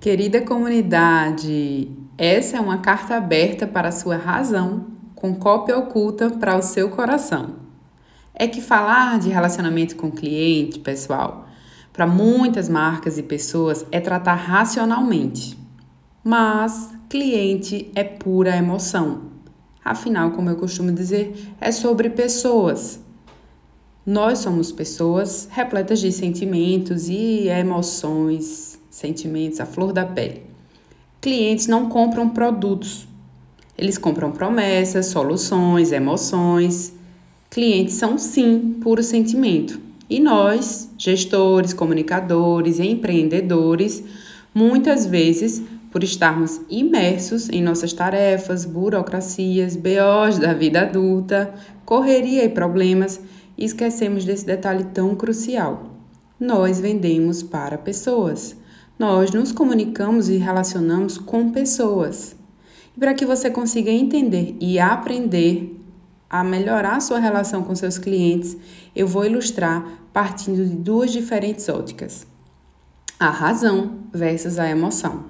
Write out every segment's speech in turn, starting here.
Querida comunidade, essa é uma carta aberta para a sua razão, com cópia oculta para o seu coração. É que falar de relacionamento com cliente, pessoal, para muitas marcas e pessoas é tratar racionalmente. Mas cliente é pura emoção. Afinal, como eu costumo dizer, é sobre pessoas. Nós somos pessoas repletas de sentimentos e emoções, sentimentos, a flor da pele. Clientes não compram produtos, eles compram promessas, soluções, emoções. Clientes são sim puro sentimento. E nós, gestores, comunicadores e empreendedores, muitas vezes, por estarmos imersos em nossas tarefas, burocracias, BOs da vida adulta, correria e problemas, esquecemos desse detalhe tão crucial. Nós vendemos para pessoas nós nos comunicamos e relacionamos com pessoas. E para que você consiga entender e aprender a melhorar sua relação com seus clientes, eu vou ilustrar partindo de duas diferentes óticas: a razão versus a emoção.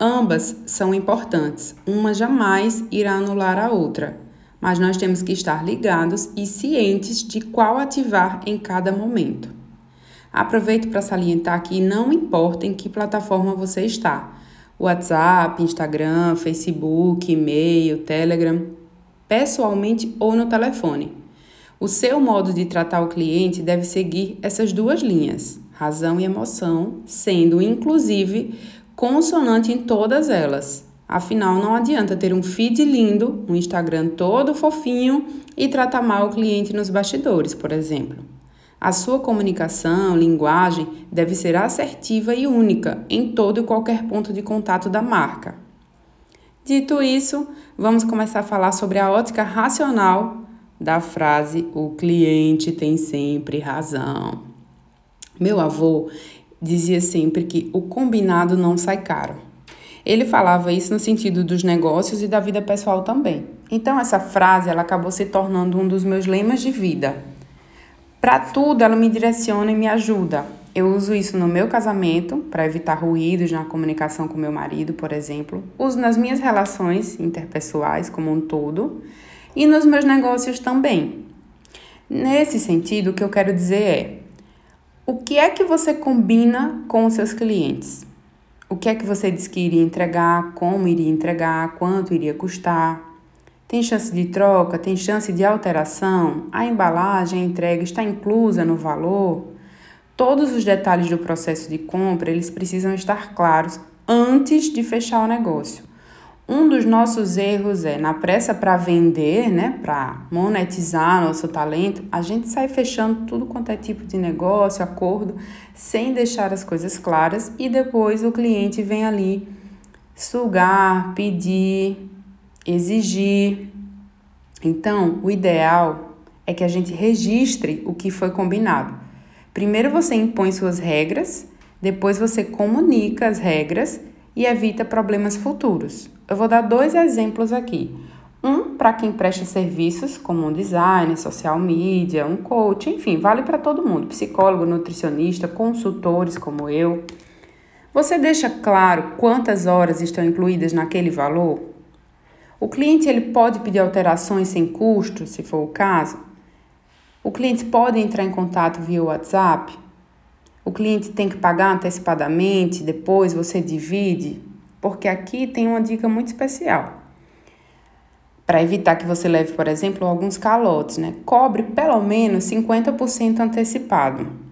Ambas são importantes, uma jamais irá anular a outra, mas nós temos que estar ligados e cientes de qual ativar em cada momento. Aproveito para salientar que não importa em que plataforma você está: WhatsApp, Instagram, Facebook, e-mail, Telegram, pessoalmente ou no telefone. O seu modo de tratar o cliente deve seguir essas duas linhas, razão e emoção, sendo inclusive consonante em todas elas. Afinal, não adianta ter um feed lindo, um Instagram todo fofinho e tratar mal o cliente nos bastidores, por exemplo. A sua comunicação, linguagem deve ser assertiva e única em todo e qualquer ponto de contato da marca. Dito isso, vamos começar a falar sobre a ótica racional da frase o cliente tem sempre razão. Meu avô dizia sempre que o combinado não sai caro. Ele falava isso no sentido dos negócios e da vida pessoal também. Então essa frase ela acabou se tornando um dos meus lemas de vida. Para tudo, ela me direciona e me ajuda. Eu uso isso no meu casamento, para evitar ruídos na comunicação com meu marido, por exemplo. Uso nas minhas relações interpessoais como um todo e nos meus negócios também. Nesse sentido, o que eu quero dizer é: o que é que você combina com os seus clientes? O que é que você diz que iria entregar, como iria entregar, quanto iria custar? Tem chance de troca? Tem chance de alteração? A embalagem, a entrega está inclusa no valor? Todos os detalhes do processo de compra, eles precisam estar claros antes de fechar o negócio. Um dos nossos erros é, na pressa para vender, né, para monetizar nosso talento, a gente sai fechando tudo quanto é tipo de negócio, acordo, sem deixar as coisas claras e depois o cliente vem ali sugar, pedir, exigir. Então, o ideal é que a gente registre o que foi combinado. Primeiro você impõe suas regras, depois você comunica as regras e evita problemas futuros. Eu vou dar dois exemplos aqui. Um para quem presta serviços, como um designer, social media, um coach, enfim, vale para todo mundo, psicólogo, nutricionista, consultores como eu. Você deixa claro quantas horas estão incluídas naquele valor? O cliente ele pode pedir alterações sem custo, se for o caso. O cliente pode entrar em contato via WhatsApp. O cliente tem que pagar antecipadamente, depois você divide, porque aqui tem uma dica muito especial. Para evitar que você leve, por exemplo, alguns calotes, né? Cobre pelo menos 50% antecipado.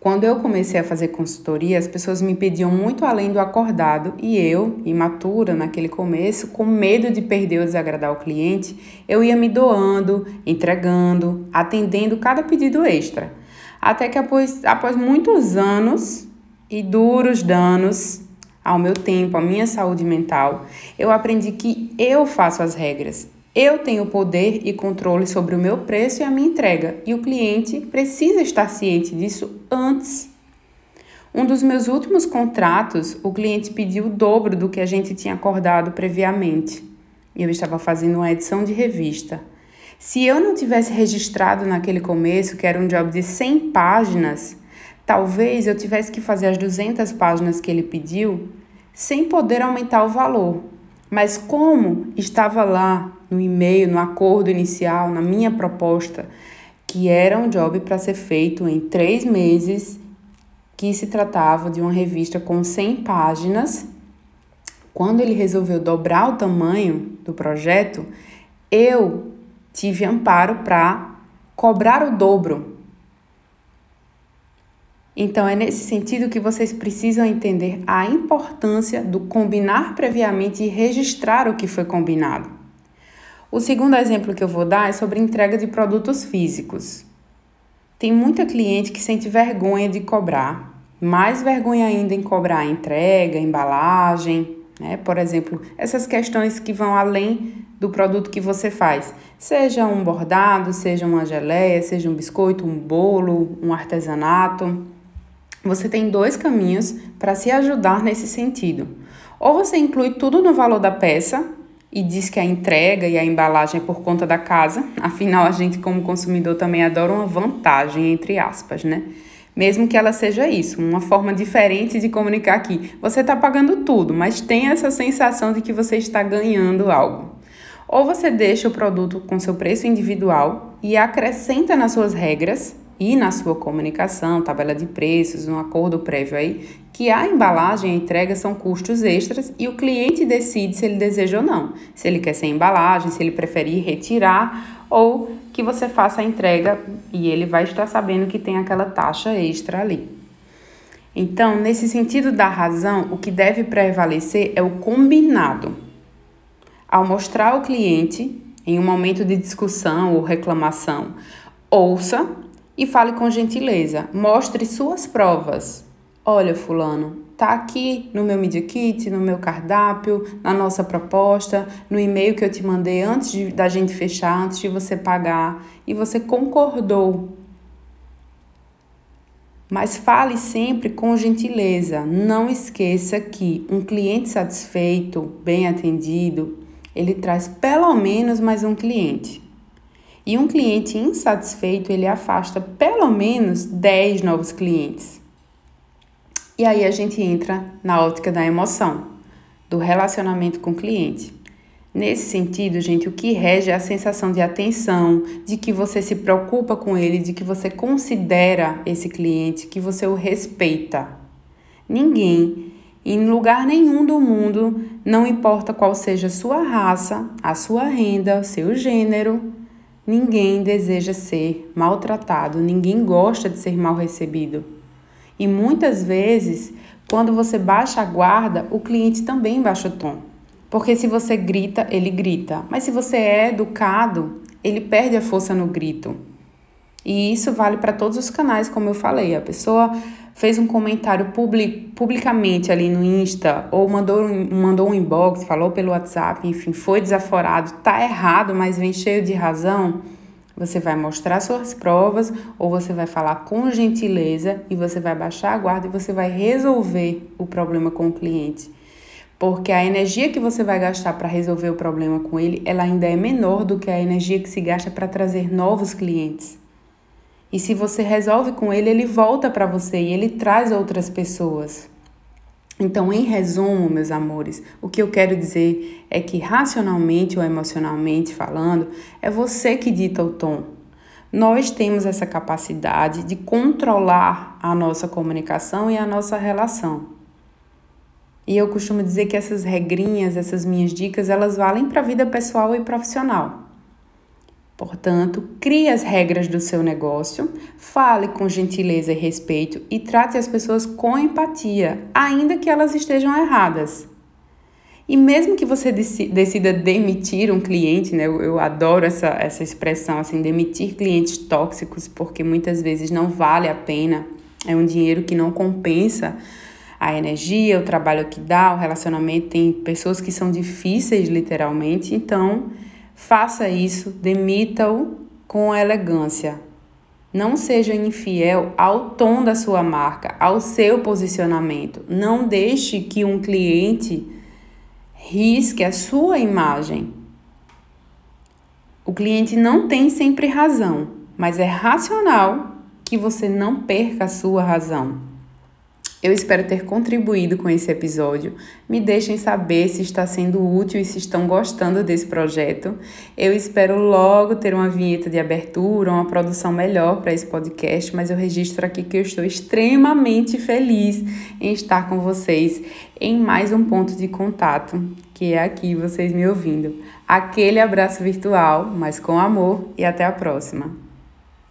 Quando eu comecei a fazer consultoria, as pessoas me pediam muito além do acordado e eu, imatura naquele começo, com medo de perder ou desagradar o cliente, eu ia me doando, entregando, atendendo cada pedido extra. Até que após, após muitos anos e duros danos ao meu tempo, à minha saúde mental, eu aprendi que eu faço as regras, eu tenho poder e controle sobre o meu preço e a minha entrega, e o cliente precisa estar ciente disso antes. Um dos meus últimos contratos, o cliente pediu o dobro do que a gente tinha acordado previamente. Eu estava fazendo uma edição de revista. Se eu não tivesse registrado naquele começo, que era um job de 100 páginas, Talvez eu tivesse que fazer as 200 páginas que ele pediu sem poder aumentar o valor. Mas como estava lá no e-mail, no acordo inicial, na minha proposta, que era um job para ser feito em três meses, que se tratava de uma revista com 100 páginas, quando ele resolveu dobrar o tamanho do projeto, eu tive amparo para cobrar o dobro então, é nesse sentido que vocês precisam entender a importância do combinar previamente e registrar o que foi combinado. O segundo exemplo que eu vou dar é sobre entrega de produtos físicos. Tem muita cliente que sente vergonha de cobrar, mais vergonha ainda em cobrar entrega, embalagem, né? Por exemplo, essas questões que vão além do produto que você faz, seja um bordado, seja uma geleia, seja um biscoito, um bolo, um artesanato. Você tem dois caminhos para se ajudar nesse sentido. Ou você inclui tudo no valor da peça e diz que a entrega e a embalagem é por conta da casa, afinal a gente como consumidor também adora uma vantagem entre aspas, né? Mesmo que ela seja isso, uma forma diferente de comunicar aqui. Você está pagando tudo, mas tem essa sensação de que você está ganhando algo. Ou você deixa o produto com seu preço individual e acrescenta nas suas regras e na sua comunicação, tabela de preços, um acordo prévio aí, que a embalagem e a entrega são custos extras e o cliente decide se ele deseja ou não. Se ele quer sem embalagem, se ele preferir retirar ou que você faça a entrega e ele vai estar sabendo que tem aquela taxa extra ali. Então, nesse sentido da razão, o que deve prevalecer é o combinado. Ao mostrar ao cliente, em um momento de discussão ou reclamação, ouça e fale com gentileza. Mostre suas provas. Olha, fulano, tá aqui no meu Media Kit, no meu cardápio, na nossa proposta, no e-mail que eu te mandei antes de, da gente fechar, antes de você pagar, e você concordou. Mas fale sempre com gentileza. Não esqueça que um cliente satisfeito, bem atendido, ele traz pelo menos mais um cliente. E um cliente insatisfeito, ele afasta pelo menos 10 novos clientes. E aí a gente entra na ótica da emoção, do relacionamento com o cliente. Nesse sentido, gente, o que rege é a sensação de atenção, de que você se preocupa com ele, de que você considera esse cliente, que você o respeita. Ninguém, em lugar nenhum do mundo, não importa qual seja a sua raça, a sua renda, seu gênero, Ninguém deseja ser maltratado, ninguém gosta de ser mal recebido. E muitas vezes, quando você baixa a guarda, o cliente também baixa o tom. Porque se você grita, ele grita. Mas se você é educado, ele perde a força no grito. E isso vale para todos os canais, como eu falei. A pessoa fez um comentário public, publicamente ali no Insta, ou mandou, mandou um inbox, falou pelo WhatsApp, enfim, foi desaforado, tá errado, mas vem cheio de razão, você vai mostrar suas provas ou você vai falar com gentileza e você vai baixar a guarda e você vai resolver o problema com o cliente. Porque a energia que você vai gastar para resolver o problema com ele, ela ainda é menor do que a energia que se gasta para trazer novos clientes. E se você resolve com ele, ele volta para você e ele traz outras pessoas. Então, em resumo, meus amores, o que eu quero dizer é que racionalmente ou emocionalmente falando, é você que dita o tom. Nós temos essa capacidade de controlar a nossa comunicação e a nossa relação. E eu costumo dizer que essas regrinhas, essas minhas dicas, elas valem para a vida pessoal e profissional. Portanto, crie as regras do seu negócio, fale com gentileza e respeito e trate as pessoas com empatia, ainda que elas estejam erradas. E mesmo que você decida demitir um cliente, né? Eu, adoro essa, essa expressão, assim, demitir clientes tóxicos, porque muitas vezes não vale a pena, é um dinheiro que não compensa a energia, o trabalho que dá, o relacionamento. Tem pessoas que são difíceis, literalmente, então Faça isso, demita-o com elegância. Não seja infiel ao tom da sua marca, ao seu posicionamento. Não deixe que um cliente risque a sua imagem. O cliente não tem sempre razão, mas é racional que você não perca a sua razão. Eu espero ter contribuído com esse episódio. Me deixem saber se está sendo útil e se estão gostando desse projeto. Eu espero logo ter uma vinheta de abertura, uma produção melhor para esse podcast, mas eu registro aqui que eu estou extremamente feliz em estar com vocês em mais um ponto de contato, que é aqui vocês me ouvindo. Aquele abraço virtual, mas com amor e até a próxima.